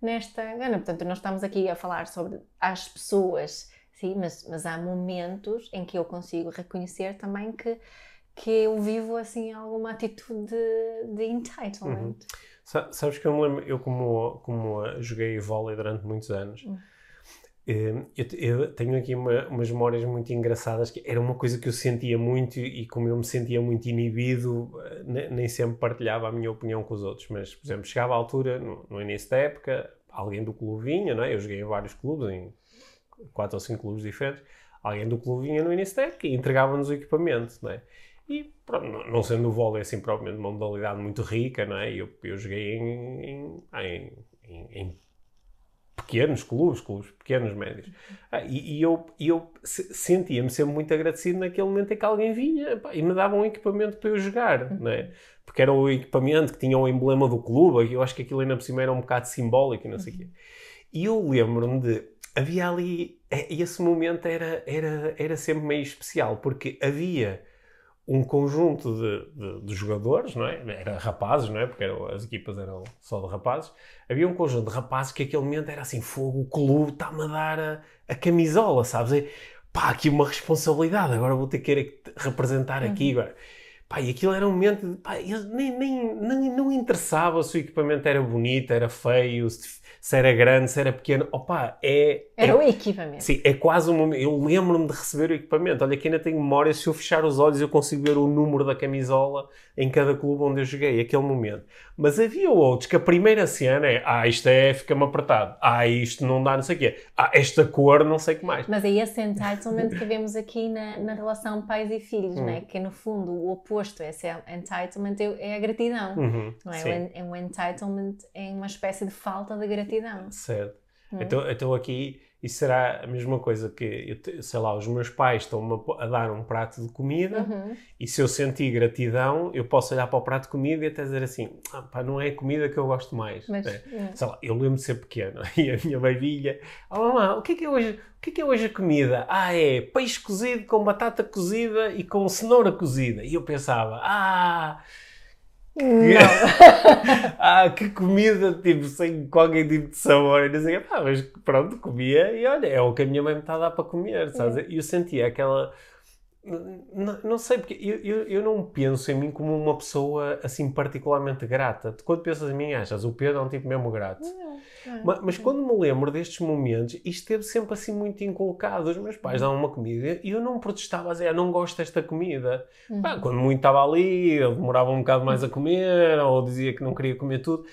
nesta. Não, portanto, nós estamos aqui a falar sobre as pessoas, sim, mas, mas há momentos em que eu consigo reconhecer também que, que eu vivo assim alguma atitude de, de entitlement. Uhum. Sabes que eu me lembro, eu como, como joguei vôlei durante muitos anos. Uhum Hum, eu, eu, tenho aqui uma, umas memórias muito engraçadas que era uma coisa que eu sentia muito e como eu me sentia muito inibido eh, nem sempre partilhava a minha opinião com os outros mas por exemplo chegava à altura no, no início da época alguém do clube vinha não é? eu joguei em vários clubes em quatro ou cinco clubes diferentes alguém do clube vinha no época e entregava-nos o equipamento não é? e pronto, não sendo o vôlei assim propriamente uma modalidade muito rica não é? eu, eu joguei em, em, em, em pequenos clubes, clubes pequenos, médios. Ah, e, e, eu, eu sentia-me sempre muito agradecido naquele momento em que alguém vinha pá, e me dava um equipamento para eu jogar, né? porque era o equipamento que tinha o emblema do clube, eu acho que aquilo ainda por cima era um bocado simbólico e não sei o quê. E eu lembro-me de. Havia ali. É, esse momento era, era, era sempre meio especial, porque havia um conjunto de, de, de, jogadores, não é? Era rapazes, não é? Porque eram, as equipas eram só de rapazes. Havia um conjunto de rapazes que aquele momento era assim, fogo, o clube está-me a dar a, a, camisola, sabes? E, pá, aqui uma responsabilidade, agora vou ter que representar aqui, uhum. agora. Pá, e aquilo era um momento, de, pá, nem, nem, nem, não interessava se o equipamento era bonito, era feio, se, se era grande, se era pequeno. Opa, é. Era é, o equipamento. Sim, é quase um momento. Eu lembro-me de receber o equipamento. Olha, que ainda tenho memória. Se eu fechar os olhos, eu consigo ver o número da camisola em cada clube onde eu joguei, aquele momento. Mas havia outros que a primeira cena é: ah, isto é, fica-me apertado. Ah, isto não dá, não sei o quê. Ah, esta cor, não sei o que mais. Mas é esse entitlement que vemos aqui na, na relação pais e filhos, hum. né? que no fundo o oposto a esse entitlement é a gratidão. Uhum, não é? O, o entitlement é uma espécie de falta de gratidão. Certo. Hum. Então, então aqui isso será a mesma coisa que, eu, sei lá, os meus pais estão-me a, dar um prato de comida uhum. e se eu sentir gratidão, eu posso olhar para o prato de comida e até dizer assim, ah, pá, não é a comida que eu gosto mais. Mas, é. É. Sei lá, eu lembro de ser pequeno e a minha babilha, oh mamãe, o que é que é hoje, o que é que é hoje a comida? Ah, é peixe cozido com batata cozida e com cenoura cozida. E eu pensava, ah. ah, que comida, tipo, sem qualquer tipo de sabor. E dizia, pá, mas pronto, comia e olha, é o que a minha mãe me está a dar para comer, sabes? É. E eu sentia aquela. Não, não sei, porque eu, eu, eu, não penso em mim como uma pessoa assim particularmente grata. Quando pensas em mim, achas o Pedro é um tipo mesmo grato. Não. Mas, mas, quando me lembro destes momentos, isto esteve sempre assim muito inculcado. Os meus pais davam uma comida e eu não protestava a dizer, ah, não gosto desta comida. Uhum. Pá, quando muito estava ali, eu demorava um bocado mais a comer, ou dizia que não queria comer tudo.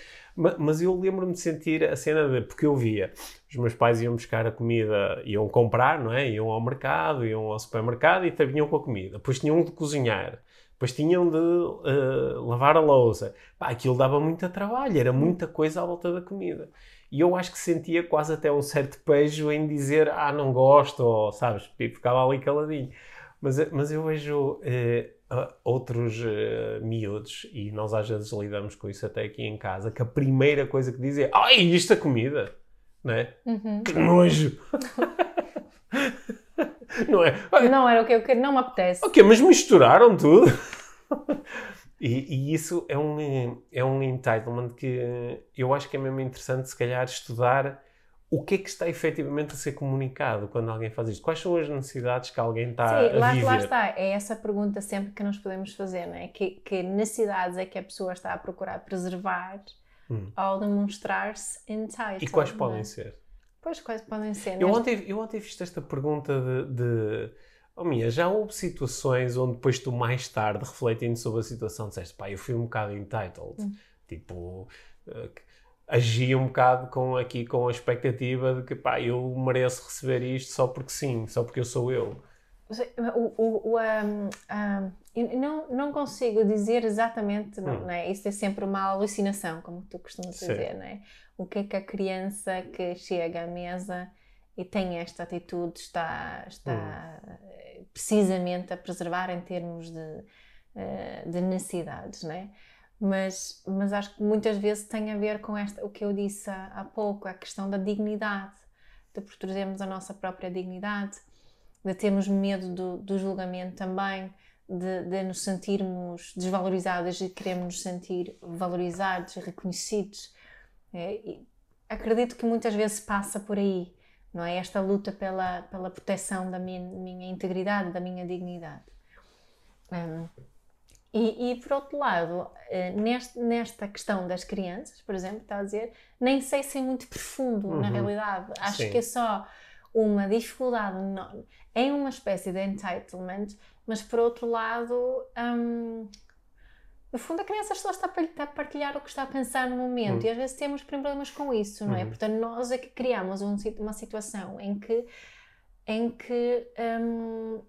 Mas, eu lembro-me de sentir a cena de, porque eu via, os meus pais iam buscar a comida, iam comprar, não é? Iam ao mercado, iam ao supermercado e vinham com a comida. Depois tinham de cozinhar depois tinham de uh, lavar a louça. Pá, aquilo dava muito trabalho, era muita coisa à volta da comida. E eu acho que sentia quase até um certo pejo em dizer, ah, não gosto, ou sabes, tipo, ficava ali caladinho. Mas, mas eu vejo uh, outros uh, miúdos, e nós às vezes lidamos com isso até aqui em casa, que a primeira coisa que dizem é, ai, isto é comida, não é? Uhum. Que nojo! não é? Não era o que eu queria, não me apetece. Ok, mas misturaram tudo. E, e, isso é um, é um entitlement que eu acho que é mesmo interessante, se calhar, estudar o que é que está efetivamente a ser comunicado quando alguém faz isto. Quais são as necessidades que alguém está Sim, a lá, viver? lá está. É essa pergunta sempre que nós podemos fazer, não é? Que, que necessidades é que a pessoa está a procurar preservar Hum. ao demonstrar-se entitled. E quais não podem é? ser? Pois, quais podem ser? Eu Neste- ontem, eu ontem fiz esta pergunta de. de oh, Mia, já houve situações onde depois tu mais tarde, refletindo sobre a situação, disseste, pá, eu fui um bocado entitled. Hum. Tipo, eh, que- agi um bocado com, aqui com a expectativa de que, pá, eu mereço receber isto só porque sim, só porque eu sou eu. O, o, o, um, um, não, não consigo dizer exatamente, Hum. não é? Isso é sempre uma alucinação, como tu costumas Sim. dizer, não é? O que é que a criança que chega à mesa e tem esta atitude está, está Hum. precisamente a preservar em termos de, eh, de necessidades, não é? Mas, mas acho que muitas vezes tem a ver com esta, o que eu disse há, pouco, a questão da dignidade, de protegermos a nossa própria dignidade, de termos medo do, do julgamento também, de, de nos sentirmos desvalorizadas e queremos nos sentir valorizados, reconhecidos. É, e acredito que muitas vezes passa por aí, não é? Esta luta pela, pela proteção da minha, minha integridade, da minha dignidade. Hum, e, e, por outro lado, eh, neste, nesta questão das crianças, por exemplo, está a dizer, nem sei se é muito profundo na Uhum. realidade. Acho Sim. que é só uma dificuldade no- em uma espécie de entitlement, mas por outro lado, hum, no fundo, a criança só está a partilhar o que está a pensar no momento Uhum. e às vezes temos problemas com isso, não é? Uhum. Portanto, nós é que criamos um uma situação em que, em que hum,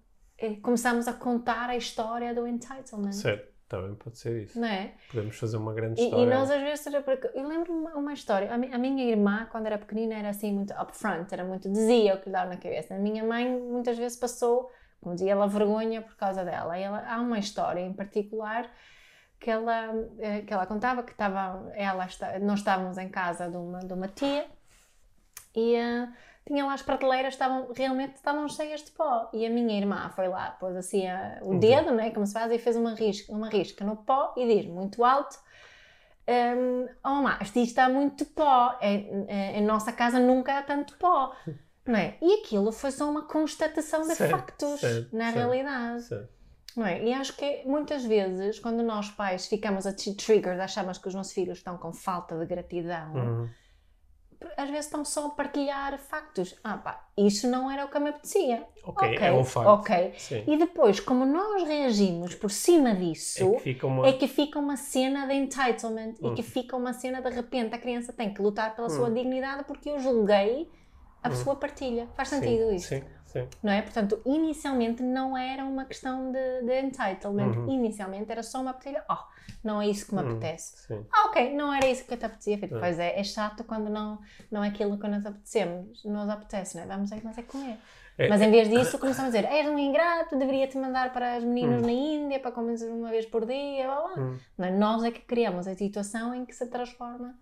começamos a contar a história do entitlement, Certo, também pode ser isso. não é? Podemos fazer uma grande E, história. e nós às vezes, eu lembro uma, uma história, a, mi- a minha irmã, quando era pequenina, era assim muito upfront, era muito, dizia o que lhe dava na cabeça. A minha mãe muitas vezes passou, como dizia ela, vergonha por causa dela. E ela, há uma história em particular que ela, eh, que ela contava que estava, ela nós estávamos em casa de uma, de uma tia e eh, tinha lá as prateleiras, estavam, realmente estavam cheias de pó. E a minha irmã foi lá, pôs assim a- o Uhum. dedo, né, como se faz, e fez uma risca, uma risca no pó e diz muito alto: hum, Oh, mamãe, isto está muito pó. Em, em- em nossa casa nunca há tanto pó. Não é? E aquilo foi só uma constatação de Certo, factos certo, na certo. realidade. Não é? E acho que muitas vezes, quando nós pais ficamos a trigger, achamos que os nossos filhos estão com falta de gratidão, Uhum. Às vezes estão só a partilhar factos. Ah pá, isso não era o que me apetecia. Ok, é um facto. Ok. Sim. E depois, como nós reagimos por cima disso, É que fica uma. é que fica uma cena de entitlement Hum. e que fica uma cena de repente a criança tem que lutar pela sua Hum. dignidade porque eu julguei a Hum. sua partilha. Faz Sim, sentido isto? Sim, sim. Não é? Portanto, inicialmente não era uma questão de, de entitlement. Uhum. Inicialmente era só uma partilha. Oh, não é isso que me Hum. apetece. Sim. Ah, ok, não era isso que te apetecia. Filho. Hum. Pois é, é chato quando não, não é aquilo que nos apetecemos, nos apetece, não é? Vamos é, mas é comer. É- Mas em vez disso, começamos a dizer: és um ingrato, deveria-te mandar para os meninos Hum. na Índia para comer uma vez por dia, blá, blá. Hum. Não é? Nós é que criamos a situação em que se transforma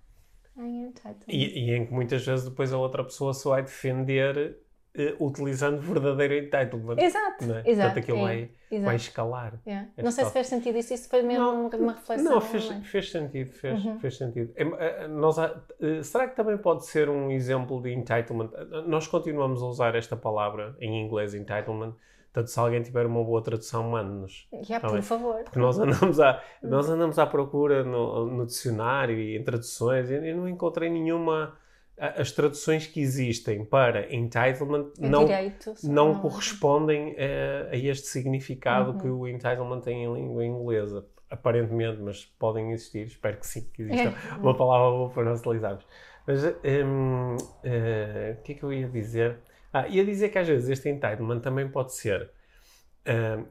em entitlement. E, e em que muitas vezes depois a outra pessoa se vai defender eh, utilizando verdadeiro entitlement. Exato, não é? exato. Portanto, aquilo é, vai, exato. vai escalar. Yeah. é Não sei só- se fez sentido isso, isso foi mesmo Não, uma reflexão. Não, fez, não é? fez sentido, fez, Uhum. fez sentido. É, é, nós, eh, será que também pode ser um exemplo de entitlement? Eh, Nós continuamos a usar esta palavra em inglês, entitlement. Portanto, se alguém tiver uma boa tradução, mande-nos. Tá por favor. Porque nós andamos à, nós andamos à procura no, no dicionário e em traduções e não encontrei nenhuma. A- As traduções que existem para entitlement É não, não não- correspondem eh, a este significado Uhum. que o entitlement tem em língua inglesa. Aparentemente, mas podem existir, espero que sim, que exista É. uma palavra boa para nós utilizarmos. Mas hum, eh, o que é que eu ia dizer? Ah, ia dizer que às vezes este entitlement também pode ser. hum,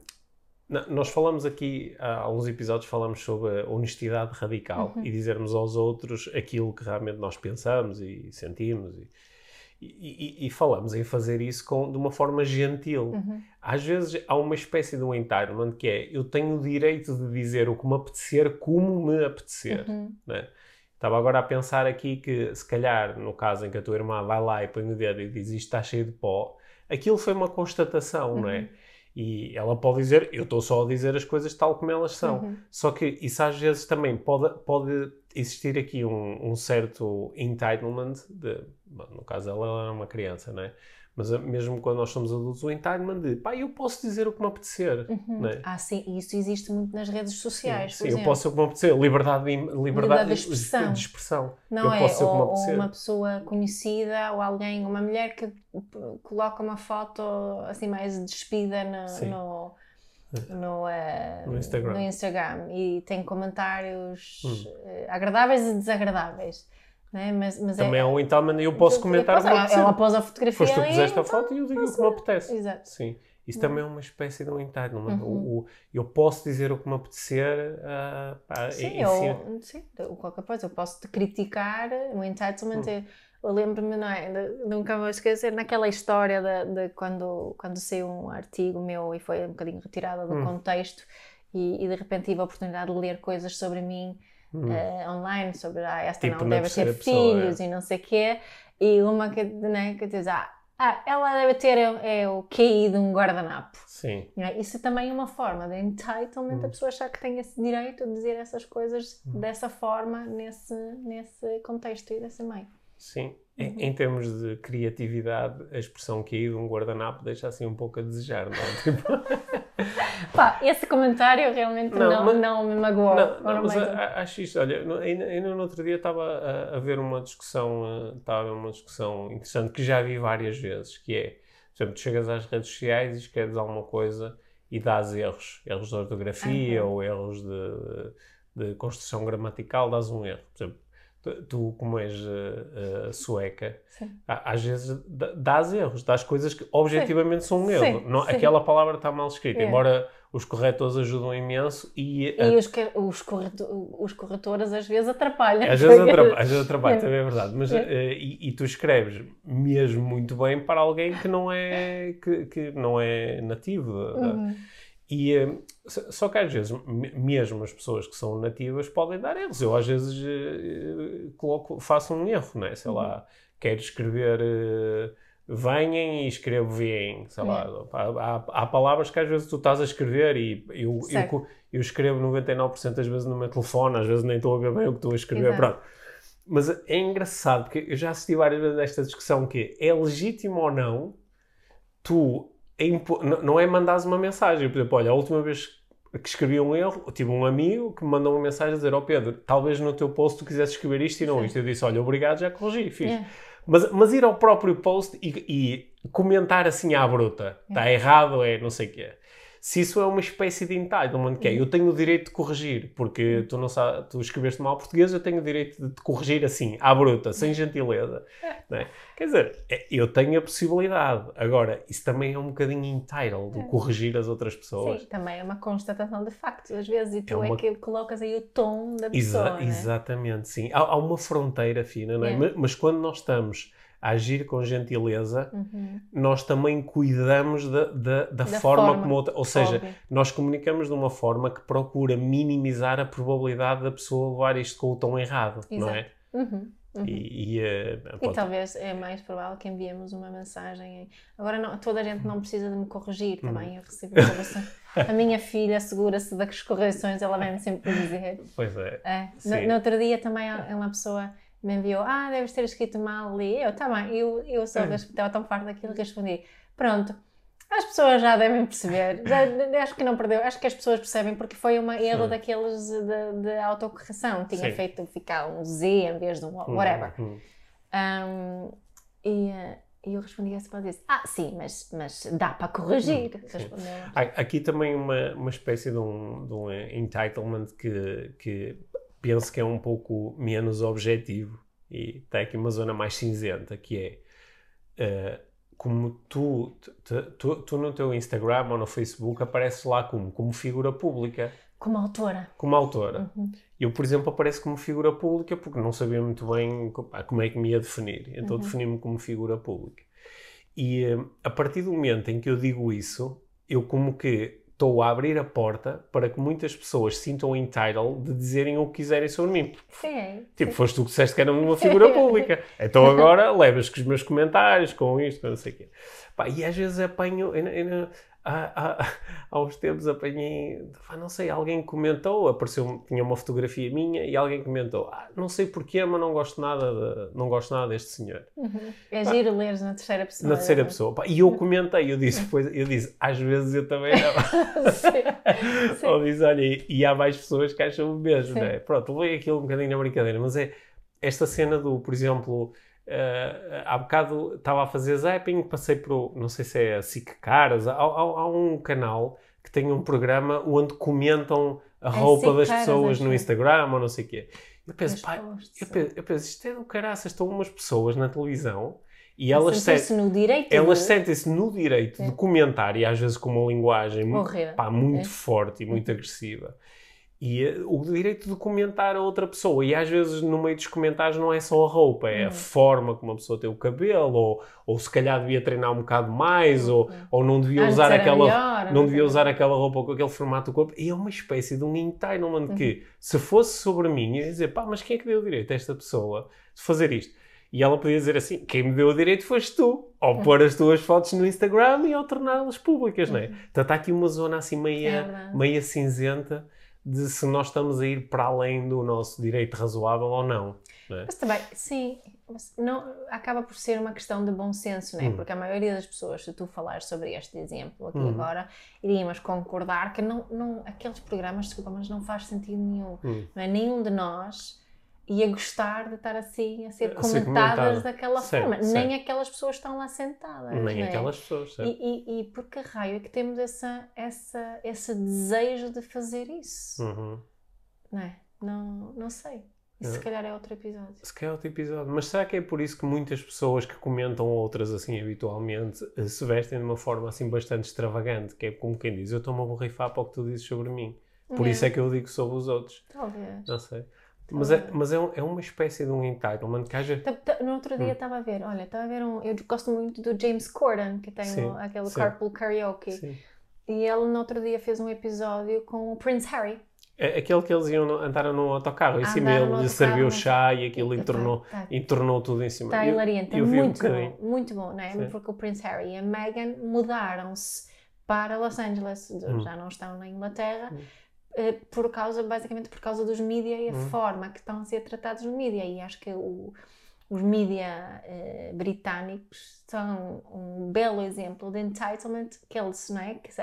nós falamos aqui, há alguns episódios falamos sobre a honestidade radical Uhum. e dizermos aos outros aquilo que realmente nós pensamos e sentimos e, e- e- e falamos em fazer isso com, de uma forma gentil. Uhum. Às vezes há uma espécie de um entitlement que é eu tenho o direito de dizer o que me apetecer como me apetecer. Uhum. né? Estava agora a pensar aqui que, se calhar, no caso em que a tua irmã vai lá e põe o dedo e diz isto está cheio de pó, aquilo foi uma constatação, não é? E ela pode dizer, eu estou só a dizer as coisas tal como elas são. Uhum. Só que isso às vezes também pode, pode existir aqui um, um certo entitlement, de, bom, no caso ela era uma criança, não é? Mas uh, mesmo quando nós somos adultos, o entitlement de pá, eu posso dizer o que me apetecer. Uhum. É? Ah, sim, e isso existe muito nas redes sociais. Sim, por eu posso ser o que me apetecer. Liberdade de, liberdade Liberdade de expressão. de expressão. Não eu é? ou, ou uma pessoa conhecida ou alguém, uma mulher que coloca uma foto assim mais despida no, Sim. no, no, eh, No Instagram. no Instagram e tem comentários Hum. eh, agradáveis e desagradáveis. Né? Mas, mas Também é é, um entitlement e eu posso comentar o que me ela, apetecer. ela pôs a fotografia Foste tu que puseste a então, foto e eu digo o que me apetece. Exato. Sim. Isso também é uma espécie de um entitlement. Uhum. O, o- eu posso dizer o que me apetecer. ah, pá, Sim, e- e ou, sim, qualquer coisa. Eu posso te criticar, o entitlement. Hum. é- Eu lembro-me, não é? de- nunca vou esquecer, naquela história de, de quando, quando saiu um artigo meu e foi um bocadinho retirado do Hum. contexto e, e de repente tive a oportunidade de ler coisas sobre mim Hum. eh, online, sobre ah, esta Tipo, não deve ter pessoa, filhos e não sei o quê. E uma que, né, que diz, ah, ah, ela deve ter é, é o QI de um guardanapo. Sim. É? Isso também é uma forma de entitlement, Hum. a pessoa achar que tem esse direito de dizer essas coisas Hum. dessa forma, nesse, nesse contexto e desse meio. Sim. Em, Uhum. em termos de criatividade, a expressão que aí de um guardanapo deixa assim um pouco a desejar, não é? Tipo, Pá, esse comentário realmente Não, não, mas- não me magoou. Não, não, mas a- acho isto, olha, ainda, ainda no outro dia estava a, a ver uma discussão, eh, estava uma discussão interessante que já vi várias vezes, que é, por exemplo, tu chegas às redes sociais e escreves alguma coisa e dás erros, erros de ortografia Aham. ou erros de, de construção gramatical, dás um erro. Por exemplo, tu, como és eh, eh, sueca, Sim. a- às vezes dá- dás erros, dás coisas que objetivamente são um erro. Sim, Não- sim. Aquela palavra está mal escrita, É. embora os corretores ajudam imenso e a E os, que- os, correto- os corretores às vezes atrapalham. às vezes atrapalha, às vezes atrapalha, É. também é verdade. Mas, É. eh, e, e tu escreves mesmo muito bem para alguém que não é, que, que não é nativo. Uhum. E, eh, só que às vezes, me- mesmo as pessoas que são nativas podem dar erros. Eu às vezes eh, coloco, faço um erro, não é? Sei lá, quero escrever eh, venham e escrevo vêm, sei lá. Há, há- palavras que às vezes tu estás a escrever e eu, eu, eu escrevo 99% das vezes no meu telefone, às vezes nem estou a ver bem o que estou a escrever, Exato. pronto. Mas é engraçado, porque eu já assisti várias vezes a esta discussão que é legítimo ou não tu impo- n- não é mandares uma mensagem. Por exemplo, olha, a última vez que escrevi um erro, tive um amigo que me mandou uma mensagem a dizer: Ó oh Pedro, talvez no teu post tu quisesse escrever isto e não Sim. isto. Eu disse: Olha, obrigado, já corrigi, fiz. É. Mas, mas ir ao próprio post e, e comentar assim à bruta, está errado, é não sei o quê. Se isso é uma espécie de entitlement, que é, eu tenho o direito de corrigir, porque tu não sabes, tu escreveste mal português, eu tenho o direito de te corrigir assim, à bruta, sem gentileza. é? Quer dizer, é, eu tenho a possibilidade. Agora, isso também é um bocadinho entitled, de corrigir as outras pessoas. Sim, também é uma constatação de facto, às vezes, e tu é, uma- que colocas aí o tom da Exa- pessoa. né? Exatamente, sim. Há, há uma fronteira fina, não é? É. Mas, quando nós estamos agir com gentileza, Uhum. nós também cuidamos da, da, da Da forma, forma, como outra. Ou seja, Óbvio. nós comunicamos de uma forma que procura minimizar a probabilidade da pessoa levar isto com o tom errado, não é? Uhum. Uhum. E, e, eh, E talvez é mais provável que enviemos uma mensagem. em- Agora, não, toda a gente não precisa de me corrigir Hum. também. Eu recebo. A minha filha assegura-se das correções, ela vem-me sempre dizer. Pois é. É. No, no outro dia também há- uma pessoa me enviou: Ah, deves ter escrito mal ali. Eu, tá bem. Eu, eu só É. estava tão farta daquilo que respondi: Pronto. As pessoas já devem perceber. Já, acho que não perdeu. Acho que as pessoas percebem porque foi um erro Sim. daqueles de, de autocorreção. Tinha Sim. feito ficar um Z em vez de um whatever. Hum, hum. Um, e, eh, e eu respondi essa para disse, ah, sim, mas, mas dá para corrigir. Hum. Há aqui também uma, uma espécie de um, de um entitlement que, que penso que é um pouco menos objetivo e tem aqui uma zona mais cinzenta que é eh, como tu, tu, tu, tu no teu Instagram ou no Facebook apareces lá como, como figura pública, Como autora. como autora. Uhum. Eu, por exemplo, apareço como figura pública porque não sabia muito bem como é que me ia definir. Então Uhum. defini-me como figura pública. E eh, a partir do momento em que eu digo isso, eu como que estou a abrir a porta para que muitas pessoas se sintam entitled de dizerem o que quiserem sobre mim. Sim. Tipo, foste tu que disseste que era uma figura pública. Então agora levas com os meus comentários, com isto, com não sei o quê. Pá, e às vezes apanho, eu eu há, há, há uns tempos apanhei, não sei, alguém comentou, apareceu, tinha uma fotografia minha e alguém comentou, ah, não sei porquê, mas não gosto nada, de, não gosto nada deste senhor. Uhum. É pá, giro leres na terceira pessoa. Na terceira pessoa. Pá, e eu comentei, eu disse, pois, eu disse, às vezes eu também não. sim, sim. Ou diz, olha, e, e, há mais pessoas que acham o mesmo, sim. não é? Pronto, levei aquilo um bocadinho na brincadeira, mas é esta cena do, por exemplo, Uh, há bocado estava a fazer zapping, passei por, não sei se é a SIC Caras, há, há, há, um canal que tem um programa onde comentam a é roupa das pessoas no Instagram ou não sei o quê. Eu penso, pá, eu penso, eu penso, isto é do caraças, estão umas pessoas na televisão e elas, sentem-se no direito, elas de... sentem-se no direito é. de comentar e às vezes com uma linguagem muito, pá, muito é. forte e muito agressiva e eh, o direito de comentar a outra pessoa. E às vezes no meio dos comentários não é só a roupa, é a hum. forma como a pessoa tem o cabelo, ou, ou se calhar devia treinar um bocado mais, ou, hum. ou não devia Antes usar aquela melhor, não devia usar aquela roupa com aquele formato do corpo. E é uma espécie de um entitlement uhum. que, se fosse sobre mim, eu ia dizer, pá, mas quem é que deu o direito a esta pessoa de fazer isto? E ela podia dizer assim: quem me deu o direito foste tu. Ou uhum. pôr as tuas fotos no Instagram e ou torná-las públicas, não é? Então está aqui uma zona assim meia, é meia cinzenta de se nós estamos a ir para além do nosso direito razoável ou não. não é? Mas também, sim, não, acaba por ser uma questão de bom senso, não é? Hum. Porque a maioria das pessoas, se tu falares sobre este exemplo aqui hum. agora, iríamos concordar que não, não, aqueles programas, desculpa, mas não faz sentido nenhum. Hum. Não é? Nenhum de nós ia gostar de estar assim a ser comentadas daquela certo, forma. Certo. Nem aquelas pessoas estão lá sentadas. Nem é? aquelas pessoas, certo. E, e, e por que raio é que temos essa, essa, esse desejo de fazer isso? Uhum. Não é? Não, não sei. Isso é. se calhar é outro episódio. Se calhar é outro episódio. Mas será que é por isso que muitas pessoas que comentam outras assim habitualmente eh, se vestem de uma forma assim bastante extravagante? Que é como quem diz, eu estou-me a borrifar para o que tu dizes sobre mim. Por é. isso é que eu digo sobre os outros. Talvez. Não sei. Mas, é, mas é, é uma espécie de um entitlement que haja... No outro dia hum. estava a ver, olha, estava a ver um... Eu gosto muito do James Corden, que tem sim, o, aquele sim. Carpool Karaoke. Sim. E ele no outro dia fez um episódio com o Prince Harry. É aquele que eles iam andar no autocarro, em cima ele lhe serviu chá e aquilo entornou, tá, tá. entornou tudo em cima. Está hilariante, é muito um bom, muito bom, não é? Sim. Porque o Prince Harry e a Meghan mudaram-se para Los Angeles, hum. já não estão na Inglaterra. Hum por causa, basicamente por causa dos mídia e a uhum. forma que estão a ser tratados nos mídia. E acho que o, os mídia uh, britânicos são um belo exemplo de entitlement que eles não é, que se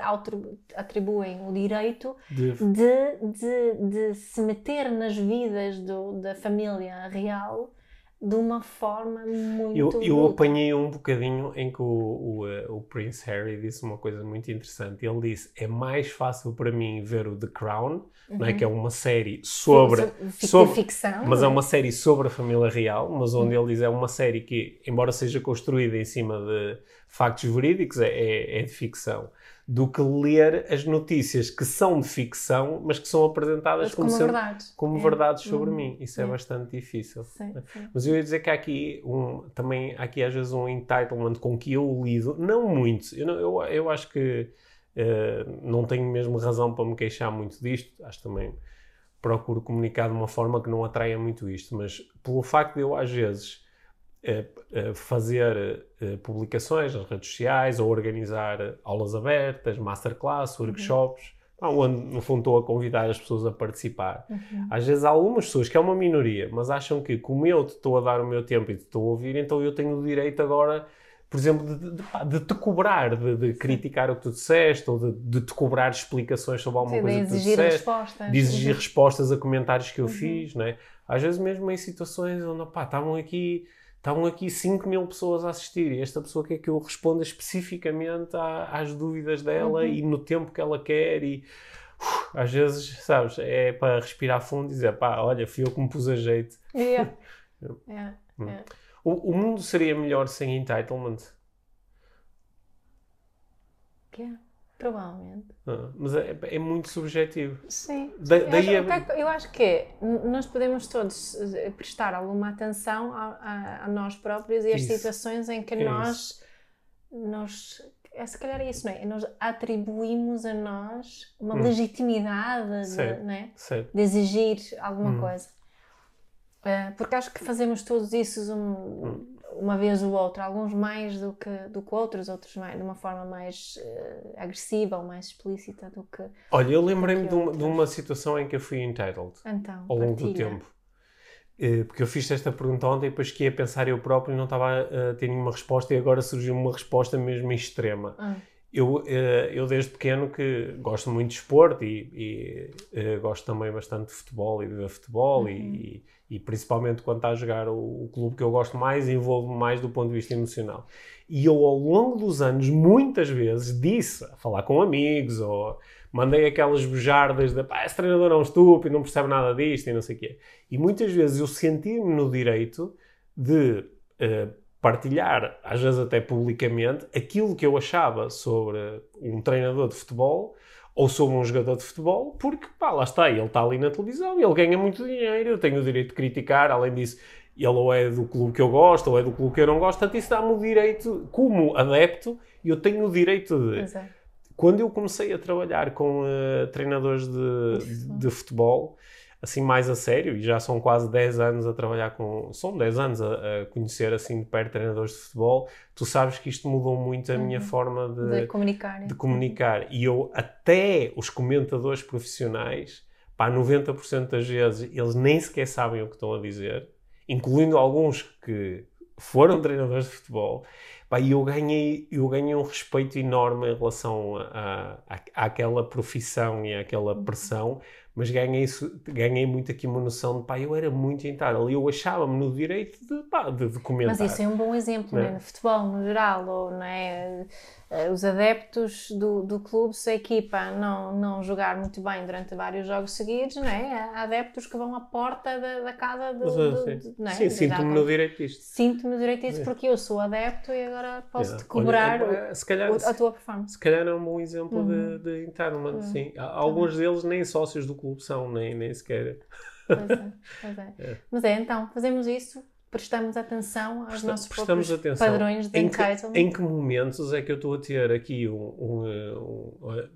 atribuem o direito de, de, de, de se meter nas vidas do, da família real de uma forma muito. Eu, eu apanhei um bocadinho em que o, o, eh, o, Prince Harry disse uma coisa muito interessante. Ele disse: é mais fácil para mim ver o The Crown, uhum. não é? que é uma série sobre. Sobre ficção. Mas é uma série sobre a família real, mas onde uhum. ele diz é uma série que, embora seja construída em cima de factos verídicos, é, é, é de ficção do que ler as notícias que são de ficção, mas que são apresentadas como, como, verdades, como é. verdades sobre hum. mim. Isso é. é, bastante difícil. Sim, sim. Mas eu ia dizer que há aqui um, também há aqui às vezes um entitlement com que eu lido, não muito. Eu, eu, eu acho que uh, não tenho mesmo razão para me queixar muito disto. Acho também procuro comunicar de uma forma que não atraia muito isto, mas pelo facto de eu às vezes fazer eh, publicações nas redes sociais ou organizar aulas abertas, masterclass, uhum. workshops, uhum. onde no fundo estou a convidar as pessoas a participar. Uhum. Às vezes há algumas pessoas, que é uma minoria, mas acham que como eu te estou a dar o meu tempo e te estou a ouvir, então eu tenho o direito agora por exemplo, de, de, de, te cobrar, de, de criticar o que tu disseste, ou de, te cobrar explicações sobre alguma Sim, coisa que tu disseste, respostas. de exigir uhum. respostas a comentários que eu uhum. fiz, né? Às vezes mesmo em situações onde, pá, estavam aqui Estavam aqui 5 mil pessoas a assistir e esta pessoa quer que eu responda especificamente às dúvidas dela uhum. e no tempo que ela quer e uh, às vezes, sabes, é para respirar fundo e dizer pá, olha, fui eu que me pus a jeito. Yeah. yeah. Yeah. O, o mundo seria melhor sem entitlement? Yeah. Provavelmente. Ah, mas é, é, muito subjetivo. Sim. Da, eu, daí acho, é... eu acho que é, nós podemos todos eh, prestar alguma atenção a, a, a nós próprios e às situações em que é nós, nós é, se calhar é isso, não é? Nós atribuímos a nós uma hum. legitimidade de, não é? de exigir alguma hum. coisa. Uh, porque acho que fazemos todos isso um, hum uma vez ou outra, alguns mais do que, do que outros, outros mais, de uma forma mais uh, agressiva ou mais explícita do que. Olha, eu lembrei-me de, uma, de uma situação em que eu fui entitled então, ao longo do tempo. Uh, porque eu fiz esta pergunta ontem e depois que ia pensar eu próprio e não estava a ter nenhuma resposta e agora surgiu uma resposta mesmo extrema. Ah. Eu, uh, eu desde pequeno que gosto muito de esporte e, e gosto também bastante de futebol e de ver futebol uhum. e, e principalmente quando está a jogar o, o clube que eu gosto mais, envolve-me mais do ponto de vista emocional. E eu, ao longo dos anos, muitas vezes disse, a falar com amigos, ou mandei aquelas bujardas de pá, esse treinador é um estúpido, não percebe nada disto e não sei o quê. E muitas vezes eu senti-me no direito de uh, partilhar, às vezes até publicamente, aquilo que eu achava sobre um treinador de futebol ou sobre um jogador de futebol, porque pá, lá está, ele está ali na televisão, ele ganha muito dinheiro, eu tenho o direito de criticar, além disso, ele ou é do clube que eu gosto, ou é do clube que eu não gosto, portanto isso dá-me o direito, como adepto, eu tenho o direito de... Exato. Quando eu comecei a trabalhar com uh, treinadores de, de, de futebol, assim mais a sério, e já são quase 10 anos a trabalhar com, são 10 anos a, a conhecer assim de perto treinadores de futebol, tu sabes que isto mudou muito a uhum. minha forma de, de comunicar. De comunicar. E eu, até os comentadores profissionais, pá, 90% das vezes, eles nem sequer sabem o que estão a dizer, incluindo alguns que foram treinadores de futebol, pá, e eu ganhei, eu ganhei um respeito enorme em relação a, a, àquela profissão e àquela uhum. pressão, mas ganhei, ganhei muito aqui uma noção de pá, eu era muito ali eu achava-me no direito de, pá, de, de comentar. Mas isso é um bom exemplo, né? no futebol no geral, ou não é? Eh, os adeptos do, do clube, se a equipa não, não jogar muito bem durante vários jogos seguidos, não é? há adeptos que vão à porta da, da casa do. do, sim, não é? sim sinto-me no direito disto. Sinto-me no direito disto porque eu sou adepto e agora posso-te cobrar Olha, é, se calhar, a tua performance. Se calhar é um bom exemplo uhum. de, de entitlement, uhum. sim. Alguns uhum. deles nem sócios do clube são, nem, nem sequer. Pois é, pois é. é. Mas é, então, fazemos isso prestamos atenção aos Presta, nossos atenção. padrões de em entitlement. Que, em que momentos é que eu estou a ter aqui um... um, um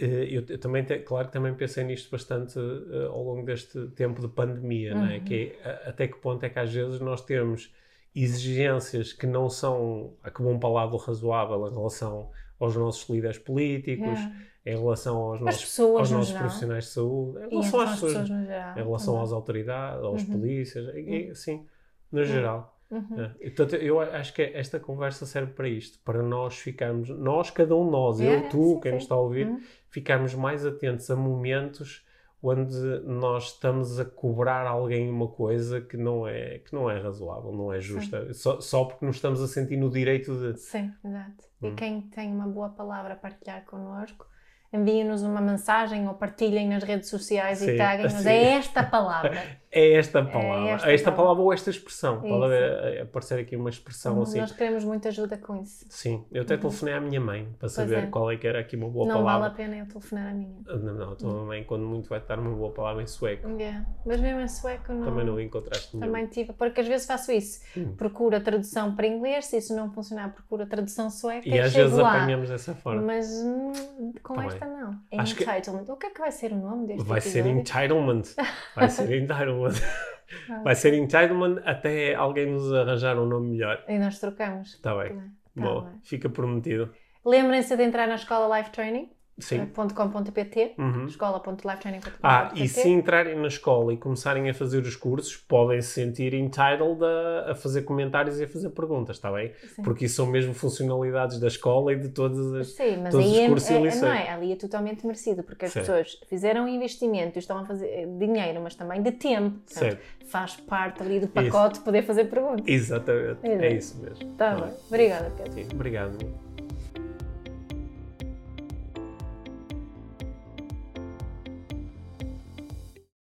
eh, eu também, te, claro que também pensei nisto bastante uh, ao longo deste tempo de pandemia, uhum. é? que é, até que ponto é que às vezes nós temos exigências que não são, a que o lado razoável em relação aos nossos líderes políticos, yeah. em relação aos nossos, aos nossos profissionais de saúde, em relação às pessoas, pessoas em relação uhum. às autoridades, aos uhum. polícias, e, assim, no geral. Uhum. É. Portanto, eu acho que esta conversa serve para isto, para nós ficarmos, nós, cada um de nós, é, eu, tu, sim, quem nos está a ouvir, uhum. ficarmos mais atentos a momentos onde nós estamos a cobrar alguém uma coisa que não é, que não é razoável, não é justa, só, só porque nos estamos a sentir no direito de. Sim, exato. E hum. quem tem uma boa palavra a partilhar connosco enviem-nos uma mensagem ou partilhem nas redes sociais Sim, e taguem-nos. É esta palavra. é esta palavra. É esta, esta palavra. ou esta expressão. Isso. Pode haver, aparecer aqui uma expressão assim. Nós queremos muita ajuda com isso. Sim. Eu até uhum. telefonei à minha mãe para saber é. qual é que era aqui uma boa não palavra. Não vale a pena eu telefonar à minha. Não, não. A tua uhum. mãe, quando muito, vai dar uma boa palavra em sueco. Yeah. Mas mesmo em sueco não... Também não encontraste Também nenhum. tive. Porque às vezes faço isso. Hum. Procuro a tradução para inglês. Se isso não funcionar, procuro a tradução sueca. E, às vezes lá. apanhamos dessa forma. Mas hum, com Também. esta não. É Acho entitlement. Que... O que é que vai ser o nome deste Vai episódio? ser entitlement. Vai ser entitlement. Vai ser entitlement até alguém nos arranjar um nome melhor. E nós trocamos. Está bem. Tá Bom, bem. fica prometido. Lembrem-se de entrar na escola Life Training. .com.pt, uhum. escola.lifetraining.com.pt Ah, e se entrarem na escola e começarem a fazer os cursos, podem se sentir entitled a, a fazer comentários e a fazer perguntas, está bem? Sim. Porque isso são mesmo funcionalidades da escola e de todas as Sim, mas todos aí os é, cursos é, é, não é, ali é totalmente merecido, porque as certo. pessoas fizeram um investimento e estão a fazer eh, dinheiro, mas também de tempo. Portanto, faz parte ali do pacote isso. poder fazer perguntas. Exatamente, é, é isso mesmo. Tá bem. Obrigada, Pedro. Sim, obrigado.